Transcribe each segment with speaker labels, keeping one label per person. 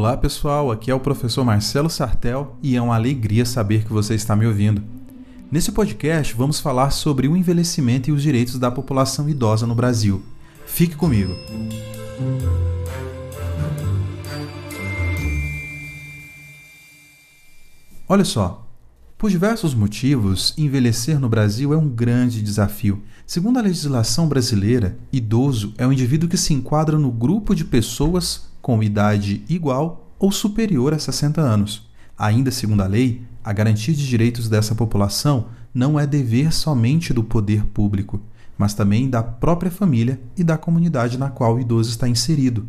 Speaker 1: Olá pessoal, aqui é o professor Marcelo Sartel e é uma alegria saber que você está me ouvindo. Nesse podcast vamos falar sobre o envelhecimento e os direitos da população idosa no Brasil. Fique comigo. Olha só, por diversos motivos, envelhecer no Brasil é um grande desafio. Segundo a legislação brasileira, idoso é um indivíduo que se enquadra no grupo de pessoas com idade igual ou superior a 60 anos. Ainda segundo a lei, a garantia de direitos dessa população não é dever somente do poder público, mas também da própria família e da comunidade na qual o idoso está inserido.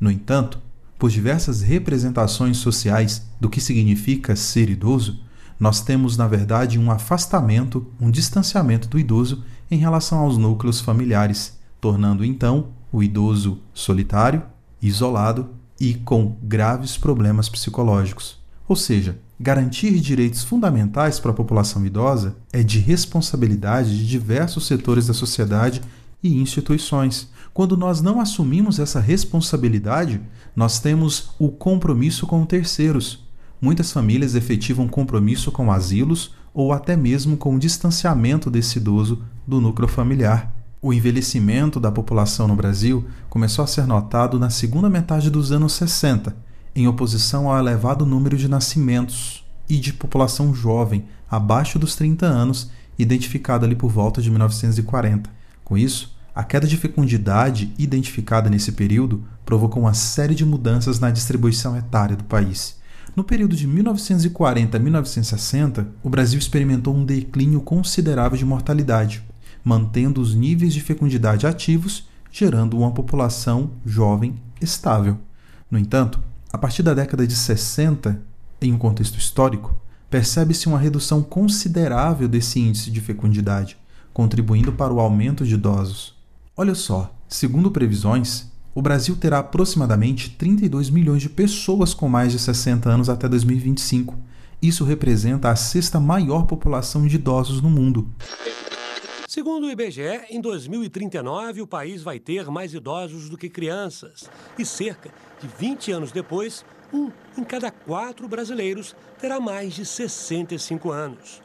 Speaker 1: No entanto, por diversas representações sociais do que significa ser idoso, nós temos, na verdade, um afastamento, um distanciamento do idoso em relação aos núcleos familiares, tornando então o idoso solitário, isolado e com graves problemas psicológicos. Ou seja, garantir direitos fundamentais para a população idosa é de responsabilidade de diversos setores da sociedade e instituições. Quando nós não assumimos essa responsabilidade, nós temos o compromisso com terceiros. Muitas famílias efetivam compromisso com asilos ou até mesmo com o distanciamento desse idoso do núcleo familiar. O envelhecimento da população no Brasil começou a ser notado na segunda metade dos anos 60, em oposição ao elevado número de nascimentos e de população jovem, abaixo dos 30 anos, identificada ali por volta de 1940. Com isso, a queda de fecundidade identificada nesse período provocou uma série de mudanças na distribuição etária do país. No período de 1940 a 1960, o Brasil experimentou um declínio considerável de mortalidade, mantendo os níveis de fecundidade ativos, gerando uma população jovem estável. No entanto, a partir da década de 60, em um contexto histórico, percebe-se uma redução considerável desse índice de fecundidade, contribuindo para o aumento de idosos. Olha só, segundo previsões, o Brasil terá aproximadamente 32 milhões de pessoas com mais de 60 anos até 2025. Isso representa a sexta maior população de idosos no mundo.
Speaker 2: Segundo o IBGE, em 2039 o país vai ter mais idosos do que crianças. E cerca de 20 anos depois, um em cada quatro brasileiros terá mais de 65 anos.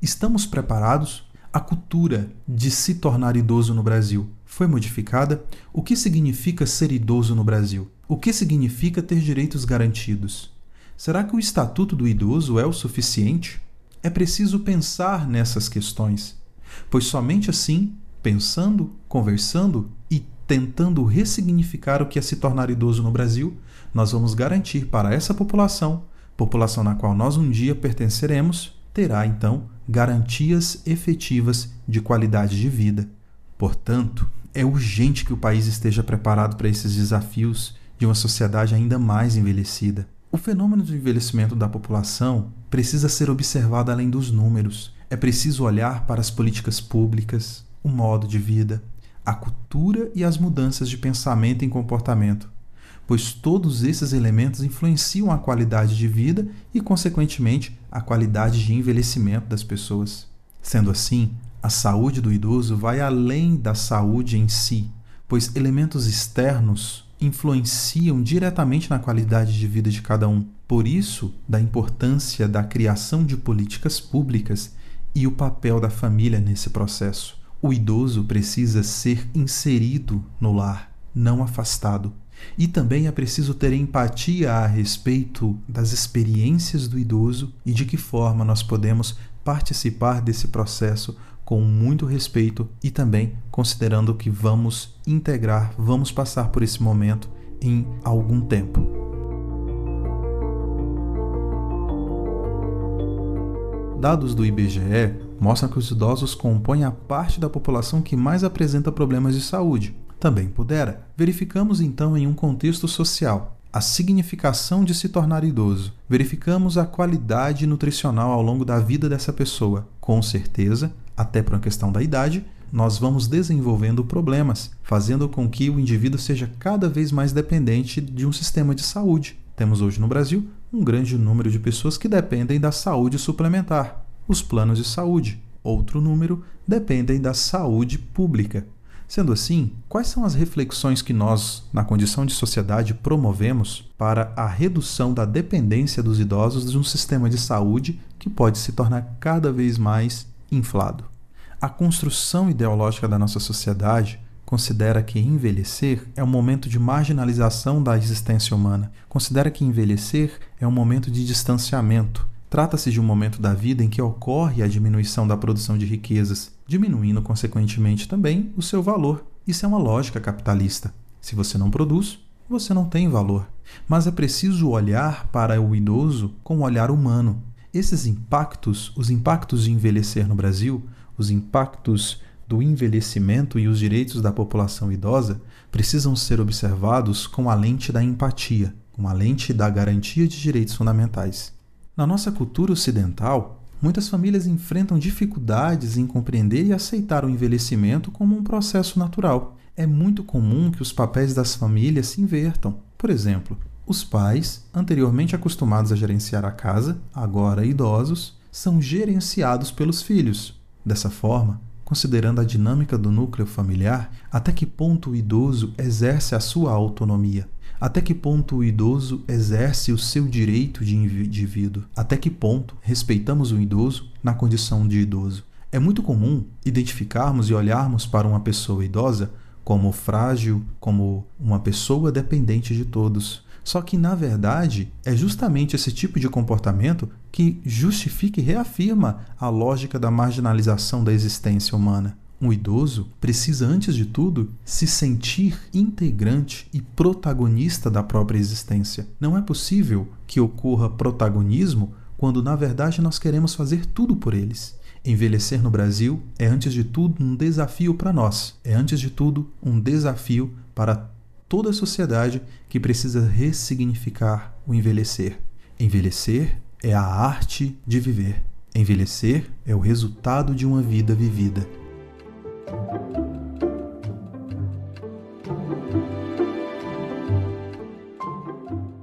Speaker 1: Estamos preparados? A cultura de se tornar idoso no Brasil foi modificada? O que significa ser idoso no Brasil? O que significa ter direitos garantidos? Será que o Estatuto do Idoso é o suficiente? É preciso pensar nessas questões pois somente assim, pensando, conversando e tentando ressignificar o que é se tornar idoso no Brasil, nós vamos garantir para essa população, população na qual nós um dia pertenceremos, terá então garantias efetivas de qualidade de vida. Portanto, é urgente que o país esteja preparado para esses desafios de uma sociedade ainda mais envelhecida. O fenômeno do envelhecimento da população precisa ser observado além dos números. É preciso olhar para as políticas públicas, o modo de vida, a cultura e as mudanças de pensamento e comportamento, pois todos esses elementos influenciam a qualidade de vida e, consequentemente, a qualidade de envelhecimento das pessoas. Sendo assim, a saúde do idoso vai além da saúde em si, pois elementos externos influenciam diretamente na qualidade de vida de cada um. Por isso, da importância da criação de políticas públicas e o papel da família nesse processo. O idoso precisa ser inserido no lar, não afastado. E também é preciso ter empatia a respeito das experiências do idoso e de que forma nós podemos participar desse processo com muito respeito e também considerando que vamos integrar, vamos passar por esse momento em algum tempo. Dados do IBGE mostram que os idosos compõem a parte da população que mais apresenta problemas de saúde. Também pudera. Verificamos então em um contexto social a significação de se tornar idoso. Verificamos a qualidade nutricional ao longo da vida dessa pessoa. Com certeza, até por uma questão da idade, nós vamos desenvolvendo problemas, fazendo com que o indivíduo seja cada vez mais dependente de um sistema de saúde. Temos hoje no Brasil um grande número de pessoas que dependem da saúde suplementar, os planos de saúde. Outro número dependem da saúde pública. Sendo assim, quais são as reflexões que nós, na condição de sociedade, promovemos para a redução da dependência dos idosos de um sistema de saúde que pode se tornar cada vez mais inflado? A construção ideológica da nossa sociedade considera que envelhecer é um momento de marginalização da existência humana, considera que envelhecer é um momento de distanciamento, Trata-se de um momento da vida em que ocorre a diminuição da produção de riquezas, diminuindo consequentemente também o seu valor. Isso é uma lógica capitalista. Se você não produz, você não tem valor. Mas é preciso olhar para o idoso com um olhar humano. Esses impactos, os impactos de envelhecer no Brasil, os impactos do envelhecimento e os direitos da população idosa, precisam ser observados com a lente da empatia, com a lente da garantia de direitos fundamentais. Na nossa cultura ocidental, muitas famílias enfrentam dificuldades em compreender e aceitar o envelhecimento como um processo natural. É muito comum que os papéis das famílias se invertam. Por exemplo, os pais, anteriormente acostumados a gerenciar a casa, agora idosos, são gerenciados pelos filhos. Dessa forma, considerando a dinâmica do núcleo familiar, até que ponto o idoso exerce a sua autonomia? Até que ponto o idoso exerce o seu direito de indivíduo? Até que ponto respeitamos o idoso na condição de idoso? É muito comum identificarmos e olharmos para uma pessoa idosa como frágil, como uma pessoa dependente de todos. Só que, na verdade, é justamente esse tipo de comportamento que justifica e reafirma a lógica da marginalização da existência humana. Um idoso precisa, antes de tudo, se sentir integrante e protagonista da própria existência. Não é possível que ocorra protagonismo quando, na verdade, nós queremos fazer tudo por eles. Envelhecer no Brasil é, antes de tudo, um desafio para nós. É, antes de tudo, um desafio para toda a sociedade que precisa ressignificar o envelhecer. Envelhecer é a arte de viver. Envelhecer é o resultado de uma vida vivida.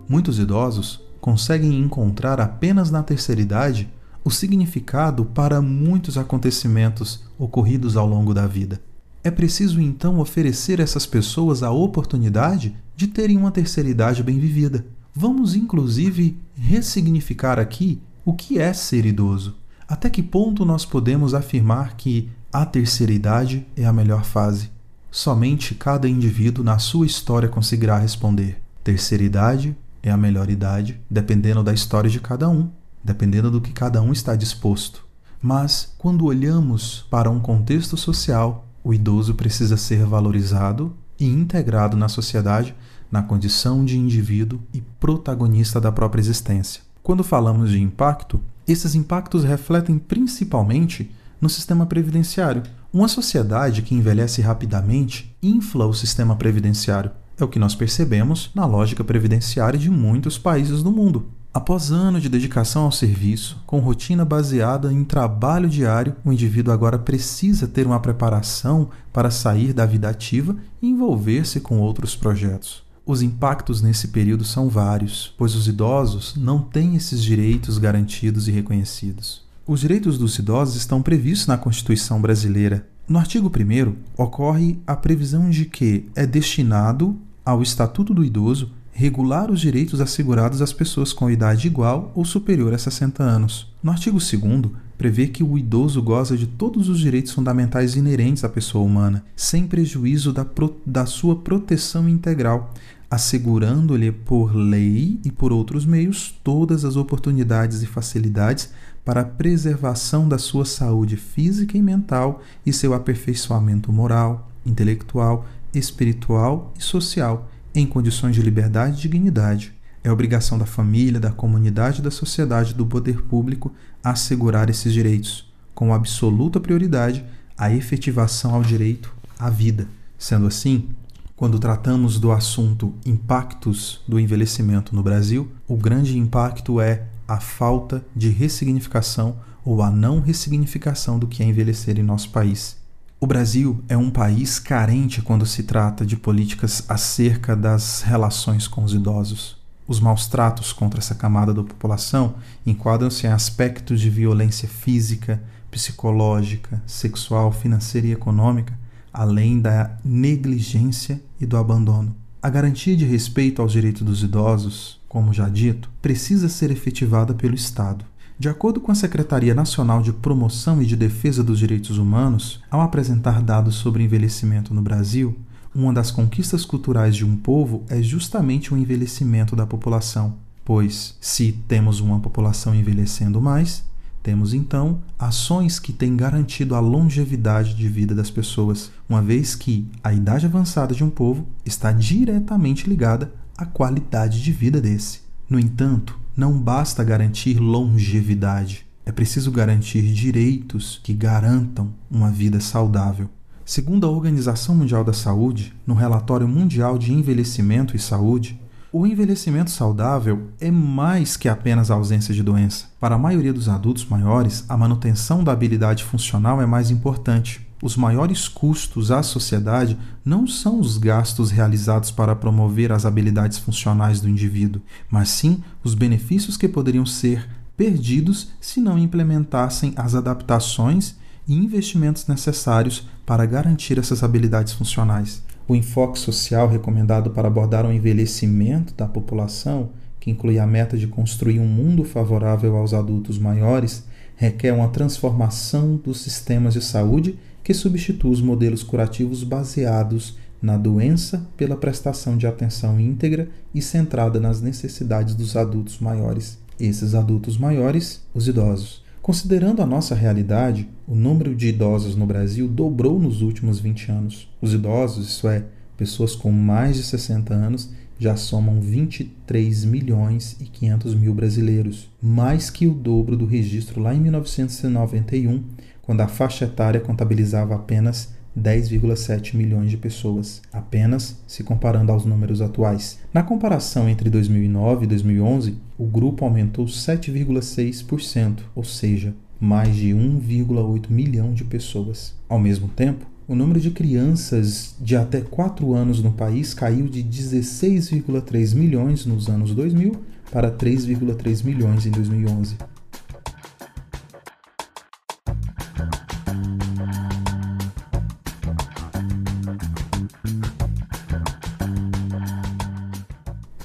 Speaker 1: Muitos idosos conseguem encontrar apenas na terceira idade o significado para muitos acontecimentos ocorridos ao longo da vida. É preciso então oferecer a essas pessoas a oportunidade de terem uma terceira idade bem vivida. Vamos inclusive ressignificar aqui o que é ser idoso. Até que ponto nós podemos afirmar que a terceira idade é a melhor fase? Somente cada indivíduo na sua história conseguirá responder. Terceira idade é a melhor idade, dependendo da história de cada um, dependendo do que cada um está disposto. Mas, quando olhamos para um contexto social, o idoso precisa ser valorizado e integrado na sociedade na condição de indivíduo e protagonista da própria existência. Quando falamos de impacto, esses impactos refletem principalmente no sistema previdenciário. Uma sociedade que envelhece rapidamente infla o sistema previdenciário. É o que nós percebemos na lógica previdenciária de muitos países do mundo. Após anos de dedicação ao serviço, com rotina baseada em trabalho diário, o indivíduo agora precisa ter uma preparação para sair da vida ativa e envolver-se com outros projetos. Os impactos nesse período são vários, pois os idosos não têm esses direitos garantidos e reconhecidos. Os direitos dos idosos estão previstos na Constituição brasileira. No artigo 1 ocorre a previsão de que é destinado ao Estatuto do Idoso regular os direitos assegurados às pessoas com idade igual ou superior a 60 anos. No artigo 2 prevê que o idoso goza de todos os direitos fundamentais inerentes à pessoa humana, sem prejuízo da, pro, da sua proteção integral, assegurando-lhe por lei e por outros meios todas as oportunidades e facilidades para a preservação da sua saúde física e mental e seu aperfeiçoamento moral, intelectual espiritual e social, em condições de liberdade e dignidade. É obrigação da família, da comunidade da sociedade do poder público assegurar esses direitos, com absoluta prioridade a efetivação ao direito à vida. Sendo assim, quando tratamos do assunto impactos do envelhecimento no Brasil, o grande impacto é a falta de ressignificação ou a não ressignificação do que é envelhecer em nosso país. O Brasil é um país carente quando se trata de políticas acerca das relações com os idosos. Os maus tratos contra essa camada da população enquadram-se em aspectos de violência física, psicológica, sexual, financeira e econômica, além da negligência e do abandono. A garantia de respeito aos direitos dos idosos, como já dito, precisa ser efetivada pelo Estado. De acordo com a Secretaria Nacional de Promoção e de Defesa dos Direitos Humanos, ao apresentar dados sobre envelhecimento no Brasil, uma das conquistas culturais de um povo é justamente o envelhecimento da população, pois, se temos uma população envelhecendo mais, temos então ações que têm garantido a longevidade de vida das pessoas, uma vez que a idade avançada de um povo está diretamente ligada à qualidade de vida desse. No entanto, não basta garantir longevidade, é preciso garantir direitos que garantam uma vida saudável. Segundo a Organização Mundial da Saúde, no Relatório Mundial de Envelhecimento e Saúde, o envelhecimento saudável é mais que apenas a ausência de doença. Para a maioria dos adultos maiores, a manutenção da habilidade funcional é mais importante. Os maiores custos à sociedade não são os gastos realizados para promover as habilidades funcionais do indivíduo, mas sim os benefícios que poderiam ser perdidos se não implementassem as adaptações e investimentos necessários para garantir essas habilidades funcionais. O enfoque social recomendado para abordar o envelhecimento da população, que inclui a meta de construir um mundo favorável aos adultos maiores, requer uma transformação dos sistemas de saúde que substitua os modelos curativos baseados na doença pela prestação de atenção íntegra e centrada nas necessidades dos adultos maiores. Esses adultos maiores, os idosos. Considerando a nossa realidade, o número de idosos no Brasil dobrou nos últimos 20 anos. Os idosos, isso é, pessoas com mais de 60 anos, já somam 23 milhões e 500 mil brasileiros, mais que o dobro do registro lá em 1991, quando a faixa etária contabilizava apenas 10,7 milhões de pessoas, apenas se comparando aos números atuais. Na comparação entre 2009 e 2011, o grupo aumentou 7,6%, ou seja, mais de 1,8 milhão de pessoas. Ao mesmo tempo, o número de crianças de até 4 anos no país caiu de 16,3 milhões nos anos 2000 para 3,3 milhões em 2011.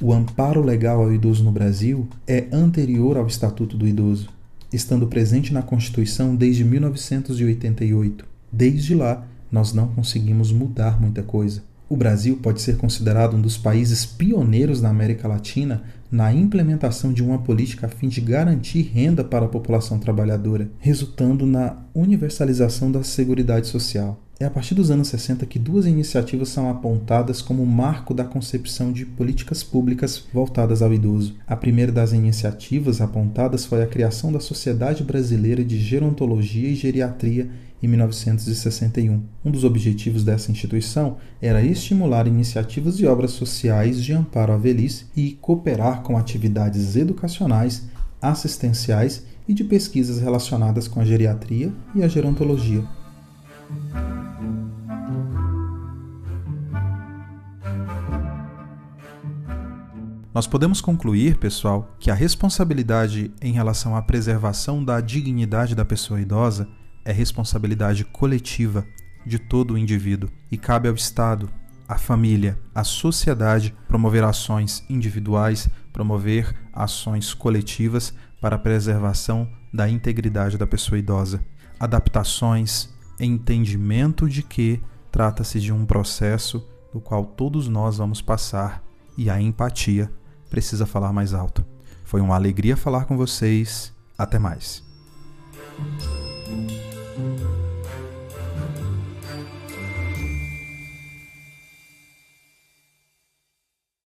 Speaker 1: O amparo legal ao idoso no Brasil é anterior ao Estatuto do Idoso, estando presente na Constituição desde 1988. Desde lá, nós não conseguimos mudar muita coisa. O Brasil pode ser considerado um dos países pioneiros na América Latina na implementação de uma política a fim de garantir renda para a população trabalhadora, resultando na universalização da Seguridade Social. É a partir dos anos 60 que duas iniciativas são apontadas como marco da concepção de políticas públicas voltadas ao idoso. A primeira das iniciativas apontadas foi a criação da Sociedade Brasileira de Gerontologia e Geriatria em 1961. Um dos objetivos dessa instituição era estimular iniciativas e obras sociais de amparo à velhice e cooperar com atividades educacionais, assistenciais e de pesquisas relacionadas com a geriatria e a gerontologia. Nós podemos concluir, pessoal, que a responsabilidade em relação à preservação da dignidade da pessoa idosa é responsabilidade coletiva de todo o indivíduo e cabe ao Estado, à família, à sociedade promover ações individuais, promover ações coletivas para a preservação da integridade da pessoa idosa. Adaptações, entendimento de que trata-se de um processo do qual todos nós vamos passar e a empatia precisa falar mais alto. Foi uma alegria falar com vocês. Até mais.